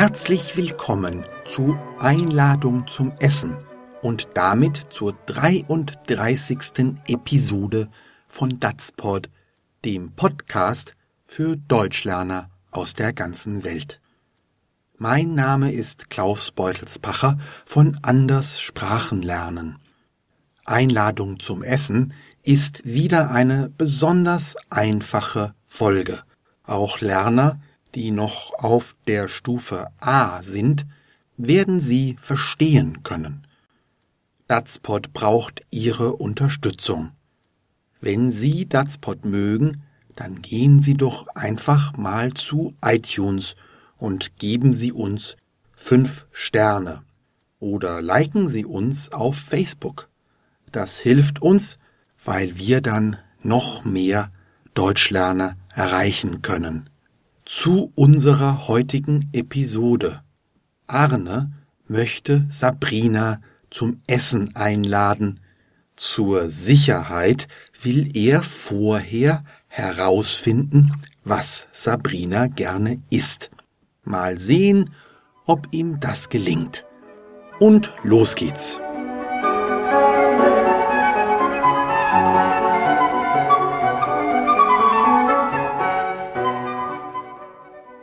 Herzlich willkommen zu Einladung zum Essen und damit zur 33. Episode von Datsport, dem Podcast für Deutschlerner aus der ganzen Welt. Mein Name ist Klaus Beutelspacher von Anders Sprachenlernen. Einladung zum Essen ist wieder eine besonders einfache Folge. Auch Lerner, die noch auf der Stufe A sind, werden sie verstehen können. Datspot braucht Ihre Unterstützung. Wenn Sie Datspot mögen, dann gehen Sie doch einfach mal zu iTunes und geben Sie uns fünf Sterne oder liken Sie uns auf Facebook. Das hilft uns, weil wir dann noch mehr Deutschlerner erreichen können. Zu unserer heutigen Episode. Arne möchte Sabrina zum Essen einladen. Zur Sicherheit will er vorher herausfinden, was Sabrina gerne isst. Mal sehen, ob ihm das gelingt. Und los geht's.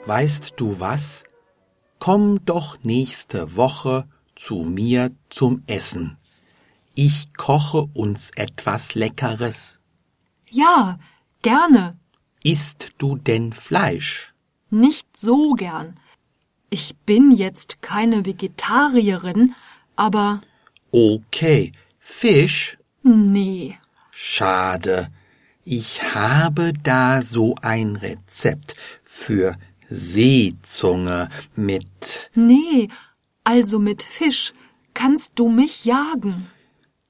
Weißt du was? Komm doch nächste Woche zu mir zum Essen. Ich koche uns etwas Leckeres. Ja, gerne. Isst du denn Fleisch? Nicht so gern. Ich bin jetzt keine Vegetarierin, aber. Okay, Fisch? Nee. Schade. Ich habe da so ein Rezept für Seezunge mit. Nee, also mit Fisch kannst du mich jagen.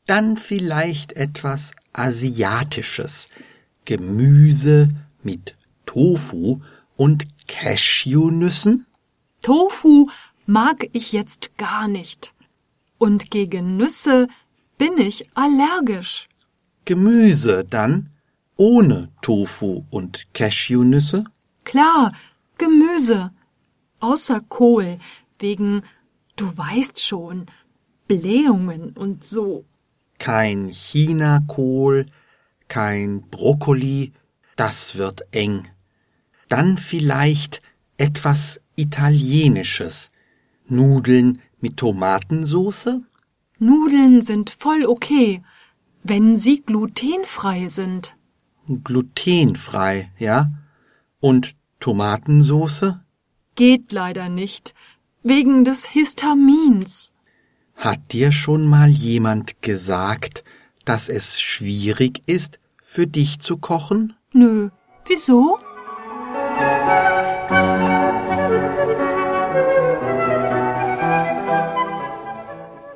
Dann vielleicht etwas Asiatisches. Gemüse mit Tofu und Cashewnüssen? Tofu mag ich jetzt gar nicht. Und gegen Nüsse bin ich allergisch. Gemüse dann ohne Tofu und Cashewnüsse? Klar, Gemüse. Außer Kohl, wegen, du weißt schon, Blähungen und so. Kein Chinakohl, kein Brokkoli, das wird eng. Dann vielleicht etwas Italienisches. Nudeln mit Tomatensoße? Nudeln sind voll okay, wenn sie glutenfrei sind. Glutenfrei, ja? Und Tomatensoße? Geht leider nicht, wegen des Histamins. Hat dir schon mal jemand gesagt, dass es schwierig ist, für dich zu kochen? Nö. Wieso?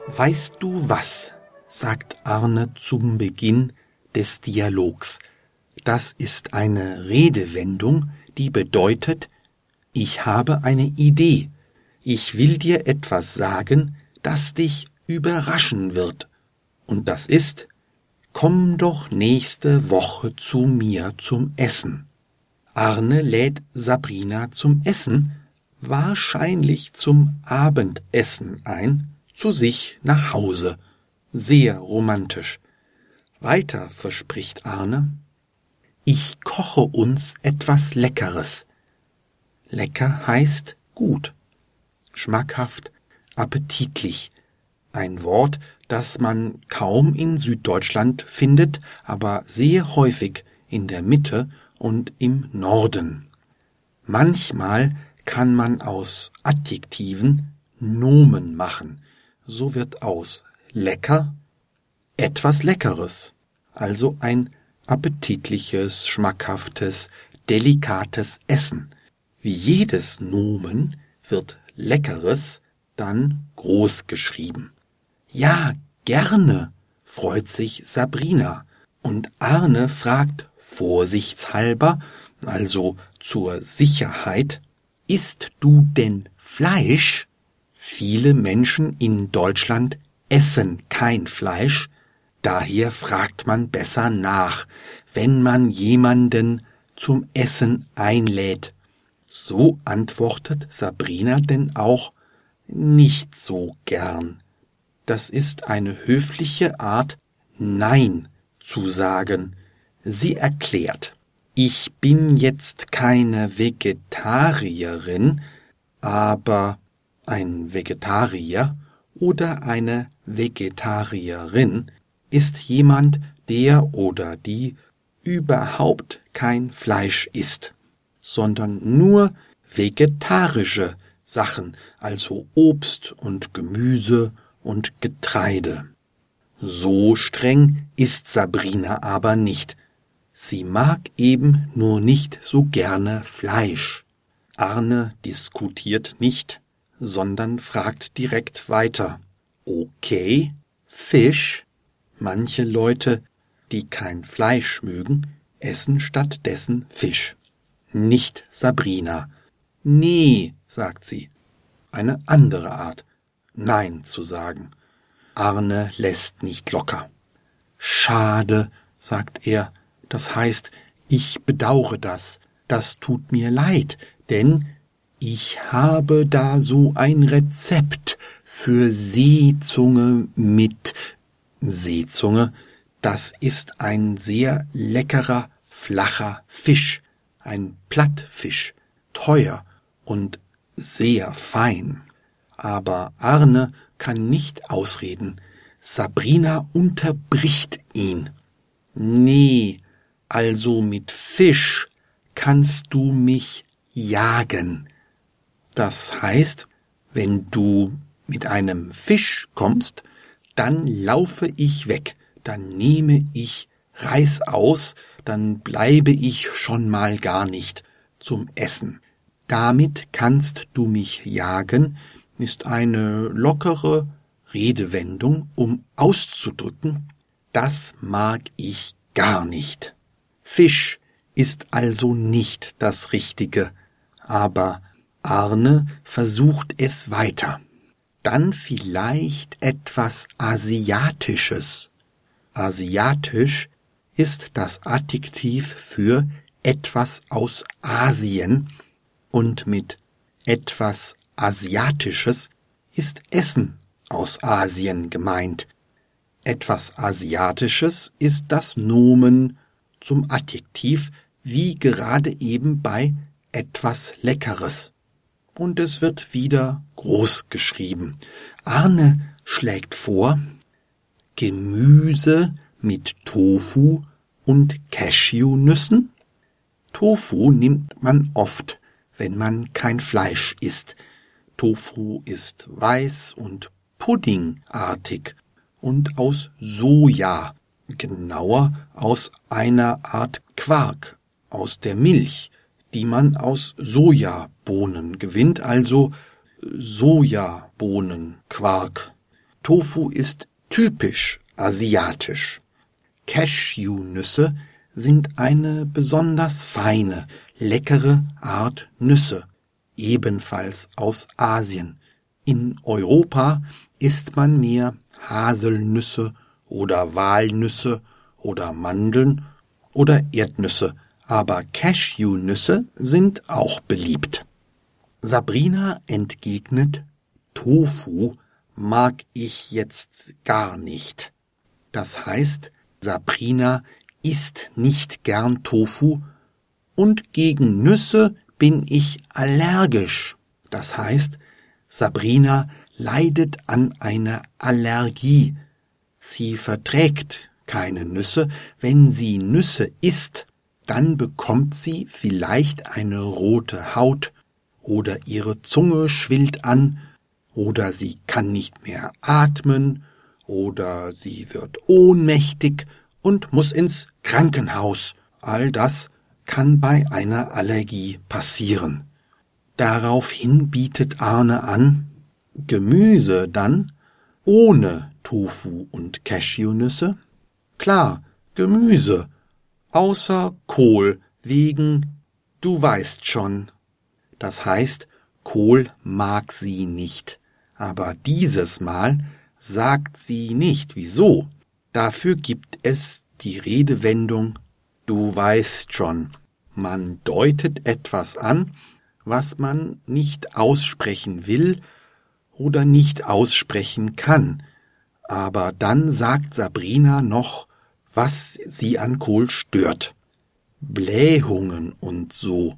Weißt du was? sagt Arne zum Beginn des Dialogs. Das ist eine Redewendung, die bedeutet, ich habe eine Idee, ich will dir etwas sagen, das dich überraschen wird. Und das ist, komm doch nächste Woche zu mir zum Essen. Arne lädt Sabrina zum Essen, wahrscheinlich zum Abendessen ein, zu sich nach Hause. Sehr romantisch. Weiter verspricht Arne, ich koche uns etwas Leckeres. Lecker heißt gut, schmackhaft, appetitlich. Ein Wort, das man kaum in Süddeutschland findet, aber sehr häufig in der Mitte und im Norden. Manchmal kann man aus Adjektiven Nomen machen. So wird aus lecker etwas Leckeres, also ein appetitliches, schmackhaftes, delikates Essen. Wie jedes Nomen wird Leckeres dann groß geschrieben. Ja, gerne, freut sich Sabrina. Und Arne fragt vorsichtshalber, also zur Sicherheit, isst du denn Fleisch? Viele Menschen in Deutschland essen kein Fleisch, daher fragt man besser nach, wenn man jemanden zum Essen einlädt. So antwortet Sabrina denn auch nicht so gern. Das ist eine höfliche Art, Nein zu sagen. Sie erklärt, ich bin jetzt keine Vegetarierin, aber ein Vegetarier oder eine Vegetarierin ist jemand, der oder die überhaupt kein Fleisch isst, sondern nur vegetarische Sachen, also Obst und Gemüse und Getreide. So streng ist Sabrina aber nicht. Sie mag eben nur nicht so gerne Fleisch. Arne diskutiert nicht, sondern fragt direkt weiter. Okay, Fisch? Manche Leute, die kein Fleisch mögen, essen stattdessen Fisch. Nicht Sabrina. Nee, sagt sie. Eine andere Art, Nein zu sagen. Arne lässt nicht locker. Schade, sagt er, das heißt, ich bedaure das, das tut mir leid, denn ich habe da so ein Rezept für Seezunge mit Seezunge, das ist ein sehr leckerer, flacher Fisch, ein Plattfisch, teuer und sehr fein. Aber Arne kann nicht ausreden. Sabrina unterbricht ihn. Nee, also mit Fisch kannst du mich jagen. Das heißt, wenn du mit einem Fisch kommst, dann laufe ich weg, dann nehme ich Reis aus, dann bleibe ich schon mal gar nicht zum Essen. Damit kannst du mich jagen, ist eine lockere Redewendung, um auszudrücken, das mag ich gar nicht. Fisch ist also nicht das Richtige, aber Arne versucht es weiter. Dann vielleicht etwas Asiatisches. Asiatisch ist das Adjektiv für etwas aus Asien und mit etwas Asiatisches ist Essen aus Asien gemeint. Etwas Asiatisches ist das Nomen zum Adjektiv, wie gerade eben bei etwas Leckeres. Und es wird wieder groß geschrieben. Arne schlägt vor, Gemüse mit Tofu und Cashewnüssen? Tofu nimmt man oft, wenn man kein Fleisch isst. Tofu ist weiß und puddingartig und aus Soja, genauer aus einer Art Quark, aus der Milch, die man aus Sojabohnen gewinnt, also Sojabohnenquark. Tofu ist typisch asiatisch. Cashewnüsse sind eine besonders feine, leckere Art Nüsse, ebenfalls aus Asien. In Europa isst man mehr Haselnüsse oder Walnüsse oder Mandeln oder Erdnüsse, aber Cashewnüsse sind auch beliebt. Sabrina entgegnet, Tofu mag ich jetzt gar nicht. Das heißt, Sabrina isst nicht gern Tofu und gegen Nüsse bin ich allergisch. Das heißt, Sabrina leidet an einer Allergie. Sie verträgt keine Nüsse. Wenn sie Nüsse isst, dann bekommt sie vielleicht eine rote Haut oder ihre Zunge schwillt an oder sie kann nicht mehr atmen oder sie wird ohnmächtig und muss ins Krankenhaus. All das kann bei einer Allergie passieren. Daraufhin bietet Arne an, Gemüse dann ohne Tofu und Cashewnüsse? Klar, Gemüse, außer Kohl, wegen, du weißt schon. Das heißt, Kohl mag sie nicht. Aber dieses Mal sagt sie nicht wieso. Dafür gibt es die Redewendung Du weißt schon. Man deutet etwas an, was man nicht aussprechen will oder nicht aussprechen kann. Aber dann sagt Sabrina noch, was sie an Kohl stört. Blähungen und so.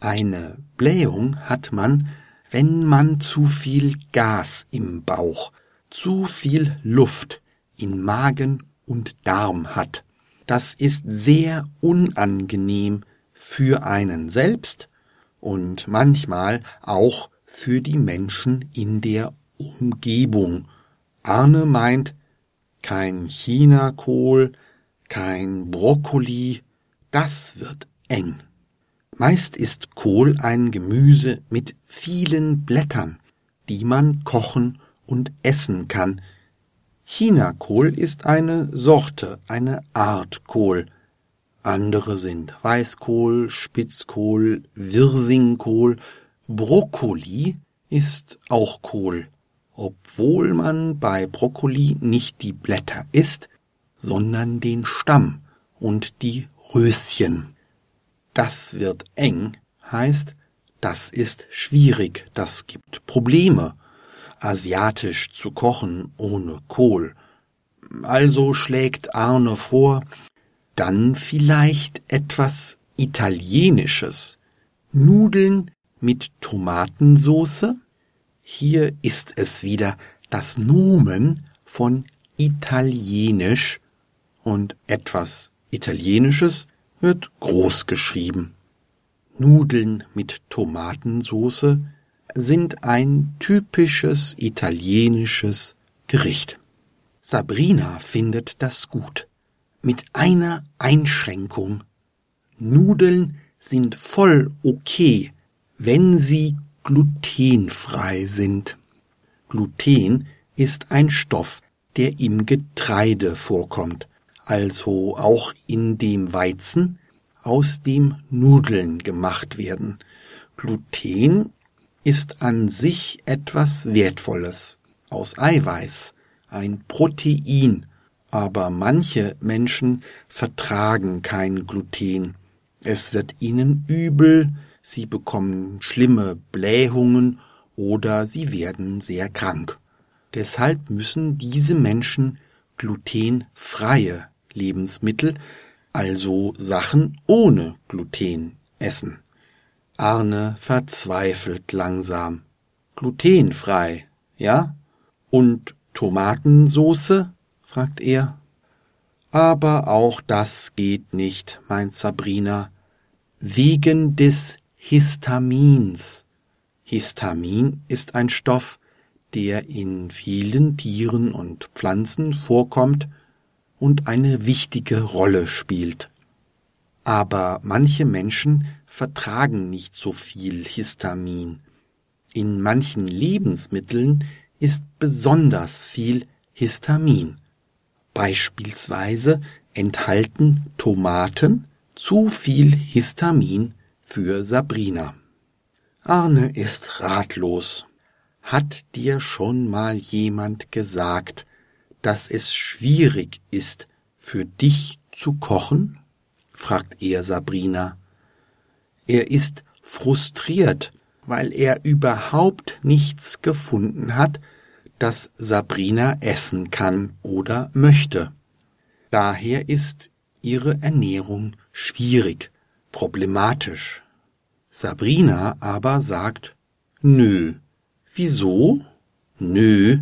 Eine Blähung hat man, wenn man zu viel Gas im Bauch, zu viel Luft in Magen und Darm hat. Das ist sehr unangenehm für einen selbst und manchmal auch für die Menschen in der Umgebung. Arne meint, kein Chinakohl, kein Brokkoli, das wird eng. Meist ist Kohl ein Gemüse mit vielen Blättern, die man kochen und essen kann. Chinakohl ist eine Sorte, eine Art Kohl. Andere sind Weißkohl, Spitzkohl, Wirsingkohl, Brokkoli ist auch Kohl, obwohl man bei Brokkoli nicht die Blätter isst, sondern den Stamm und die Röschen. Das wird eng heißt, das ist schwierig, das gibt Probleme, asiatisch zu kochen ohne Kohl. Also schlägt Arne vor, dann vielleicht etwas Italienisches. Nudeln mit Tomatensoße? Hier ist es wieder das Nomen von Italienisch und etwas Italienisches wird groß geschrieben. Nudeln mit Tomatensoße sind ein typisches italienisches Gericht. Sabrina findet das gut. Mit einer Einschränkung. Nudeln sind voll okay, wenn sie glutenfrei sind. Gluten ist ein Stoff, der im Getreide vorkommt also auch in dem Weizen, aus dem Nudeln gemacht werden. Gluten ist an sich etwas Wertvolles, aus Eiweiß, ein Protein, aber manche Menschen vertragen kein Gluten. Es wird ihnen übel, sie bekommen schlimme Blähungen oder sie werden sehr krank. Deshalb müssen diese Menschen glutenfreie Lebensmittel, also Sachen ohne Gluten, essen. Arne verzweifelt langsam. Glutenfrei, ja? Und Tomatensoße? fragt er. Aber auch das geht nicht, meint Sabrina, wegen des Histamins. Histamin ist ein Stoff, der in vielen Tieren und Pflanzen vorkommt und eine wichtige Rolle spielt. Aber manche Menschen vertragen nicht so viel Histamin. In manchen Lebensmitteln ist besonders viel Histamin. Beispielsweise enthalten Tomaten zu viel Histamin für Sabrina. Arne ist ratlos. Hat dir schon mal jemand gesagt, dass es schwierig ist, für dich zu kochen? fragt er Sabrina. Er ist frustriert, weil er überhaupt nichts gefunden hat, das Sabrina essen kann oder möchte. Daher ist ihre Ernährung schwierig, problematisch. Sabrina aber sagt, nö. Wieso? Nö,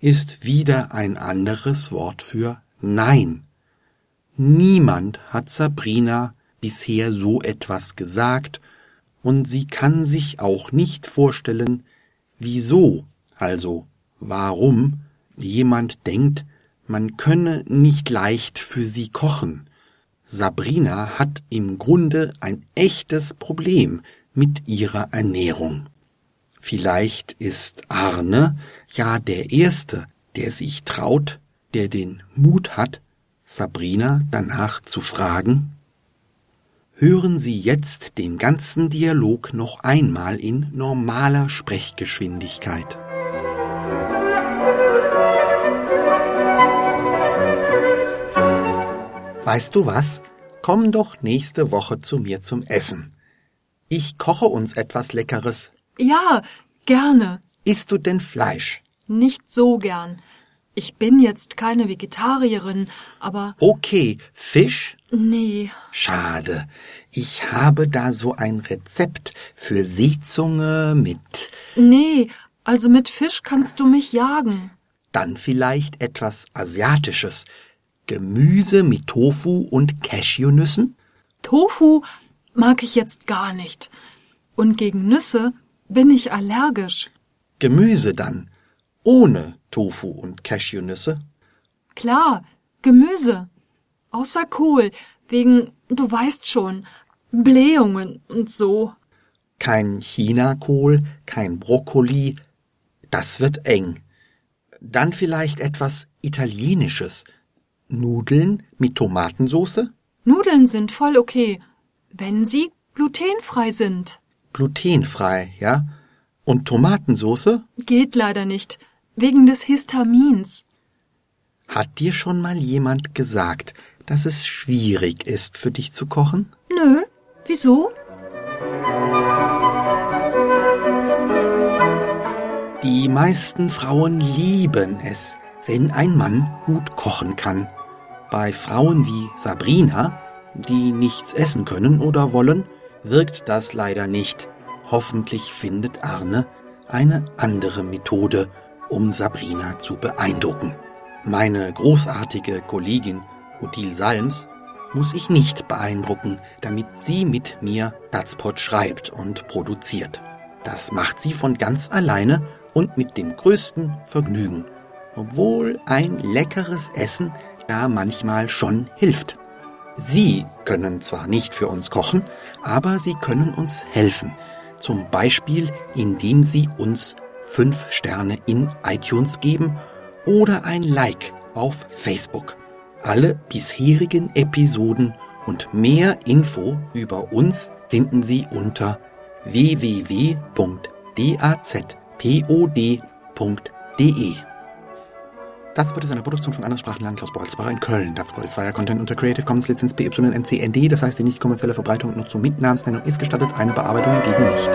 ist wieder ein anderes Wort für Nein. Niemand hat Sabrina bisher so etwas gesagt, und sie kann sich auch nicht vorstellen, wieso, also warum, jemand denkt, man könne nicht leicht für sie kochen. Sabrina hat im Grunde ein echtes Problem mit ihrer Ernährung. Vielleicht ist Arne ja der Erste, der sich traut, der den Mut hat, Sabrina danach zu fragen? Hören Sie jetzt den ganzen Dialog noch einmal in normaler Sprechgeschwindigkeit. Weißt du was? Komm doch nächste Woche zu mir zum Essen. Ich koche uns etwas Leckeres. Ja, gerne. Isst du denn Fleisch? Nicht so gern. Ich bin jetzt keine Vegetarierin, aber Okay, Fisch? nee. Schade. Ich habe da so ein Rezept für Seezunge mit Nee, also mit Fisch kannst du mich jagen. dann vielleicht etwas Asiatisches. Gemüse mit Tofu und Cashewnüssen? Tofu mag ich jetzt gar nicht. Und gegen Nüsse bin ich allergisch. Gemüse dann. Ohne Tofu und Cashewnüsse? Klar, Gemüse. Außer Kohl, wegen, du weißt schon, Blähungen und so. Kein Chinakohl, kein Brokkoli. Das wird eng. Dann vielleicht etwas Italienisches. Nudeln mit Tomatensoße? Nudeln sind voll okay, wenn sie glutenfrei sind. Glutenfrei, ja? Und Tomatensoße? Geht leider nicht, wegen des Histamins. Hat dir schon mal jemand gesagt, dass es schwierig ist, für dich zu kochen? Nö, wieso? Die meisten Frauen lieben es, wenn ein Mann gut kochen kann. Bei Frauen wie Sabrina, die nichts essen können oder wollen, wirkt das leider nicht. Hoffentlich findet Arne eine andere Methode, um Sabrina zu beeindrucken. Meine großartige Kollegin Odile Salms muss ich nicht beeindrucken, damit sie mit mir Datspot schreibt und produziert. Das macht sie von ganz alleine und mit dem größten Vergnügen, obwohl ein leckeres Essen da manchmal schon hilft. Sie können zwar nicht für uns kochen, aber sie können uns helfen. Zum Beispiel, indem sie uns fünf Sterne in iTunes geben oder ein Like auf Facebook. Alle bisherigen Episoden und mehr Info über uns finden Sie unter www.dazpod.de. Datspot ist eine Produktion von Anderssprachenland Klaus Bolzbacher in Köln. Datspot ist freier Content unter Creative Commons Lizenz BY-NC-ND, das heißt, die nicht kommerzielle Verbreitung und Nutzung mit Namensnennung ist gestattet, eine Bearbeitung hingegen nicht.